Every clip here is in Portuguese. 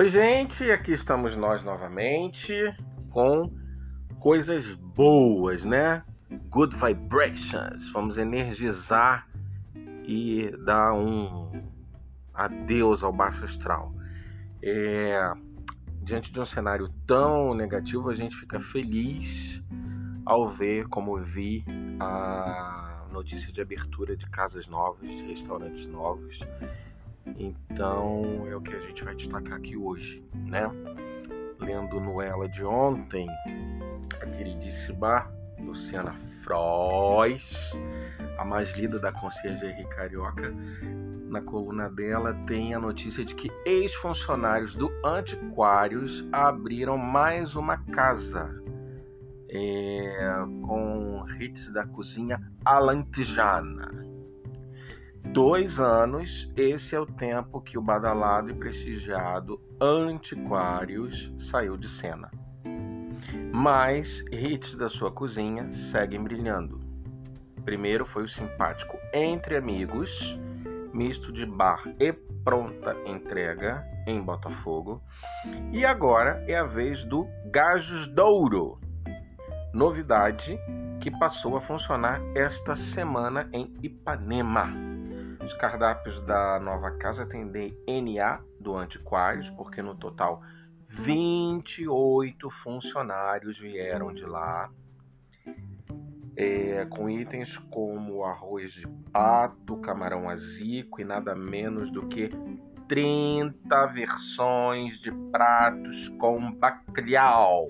Oi, gente, aqui estamos nós novamente com coisas boas, né? Good vibrations. Vamos energizar e dar um adeus ao baixo astral. É, diante de um cenário tão negativo, a gente fica feliz ao ver, como vi, a notícia de abertura de casas novas, restaurantes novos então é o que a gente vai destacar aqui hoje, né? Lendo no Ela de ontem, a queridíssima Luciana Frois, a mais lida da Conciergerie Carioca, na coluna dela tem a notícia de que ex-funcionários do Antiquários abriram mais uma casa é, com hits da cozinha alantejana dois anos, esse é o tempo que o badalado e prestigiado Antiquários saiu de cena. Mas hits da sua cozinha seguem brilhando. Primeiro foi o simpático Entre Amigos, misto de bar e pronta entrega em Botafogo. E agora é a vez do Gajos Douro, novidade que passou a funcionar esta semana em Ipanema. Os cardápios da nova casa atendem NA do Antiquários, porque no total 28 funcionários vieram de lá, é, com itens como arroz de pato, camarão azico e nada menos do que 30 versões de pratos com bacalhau.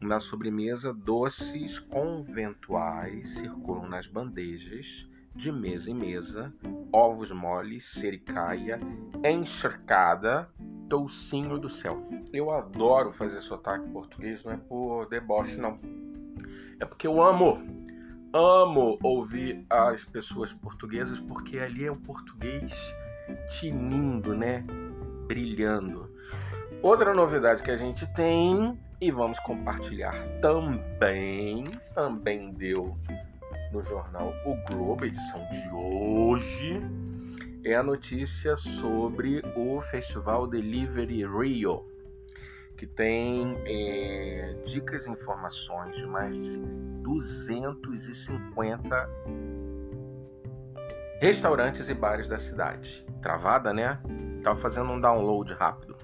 Na sobremesa, doces conventuais circulam nas bandejas de mesa em mesa, ovos moles, sericaia, encharcada, toucinho do céu. Eu adoro fazer sotaque português, não é por deboche, não. É porque eu amo, amo ouvir as pessoas portuguesas, porque ali é o português tinindo, né? Brilhando. Outra novidade que a gente tem e vamos compartilhar também, também deu no jornal O Globo, edição de hoje, é a notícia sobre o Festival Delivery Rio, que tem é, dicas e informações de mais de 250 restaurantes e bares da cidade. Travada, né? Tava fazendo um download rápido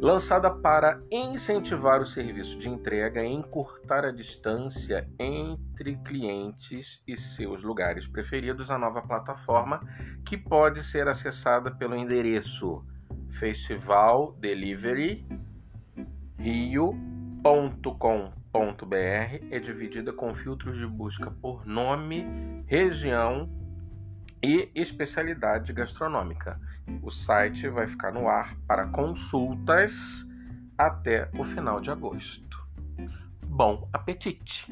lançada para incentivar o serviço de entrega e encurtar a distância entre clientes e seus lugares preferidos, a nova plataforma que pode ser acessada pelo endereço festivaldeliveryrio.com.br é dividida com filtros de busca por nome, região e especialidade gastronômica. O site vai ficar no ar para consultas até o final de agosto. Bom apetite!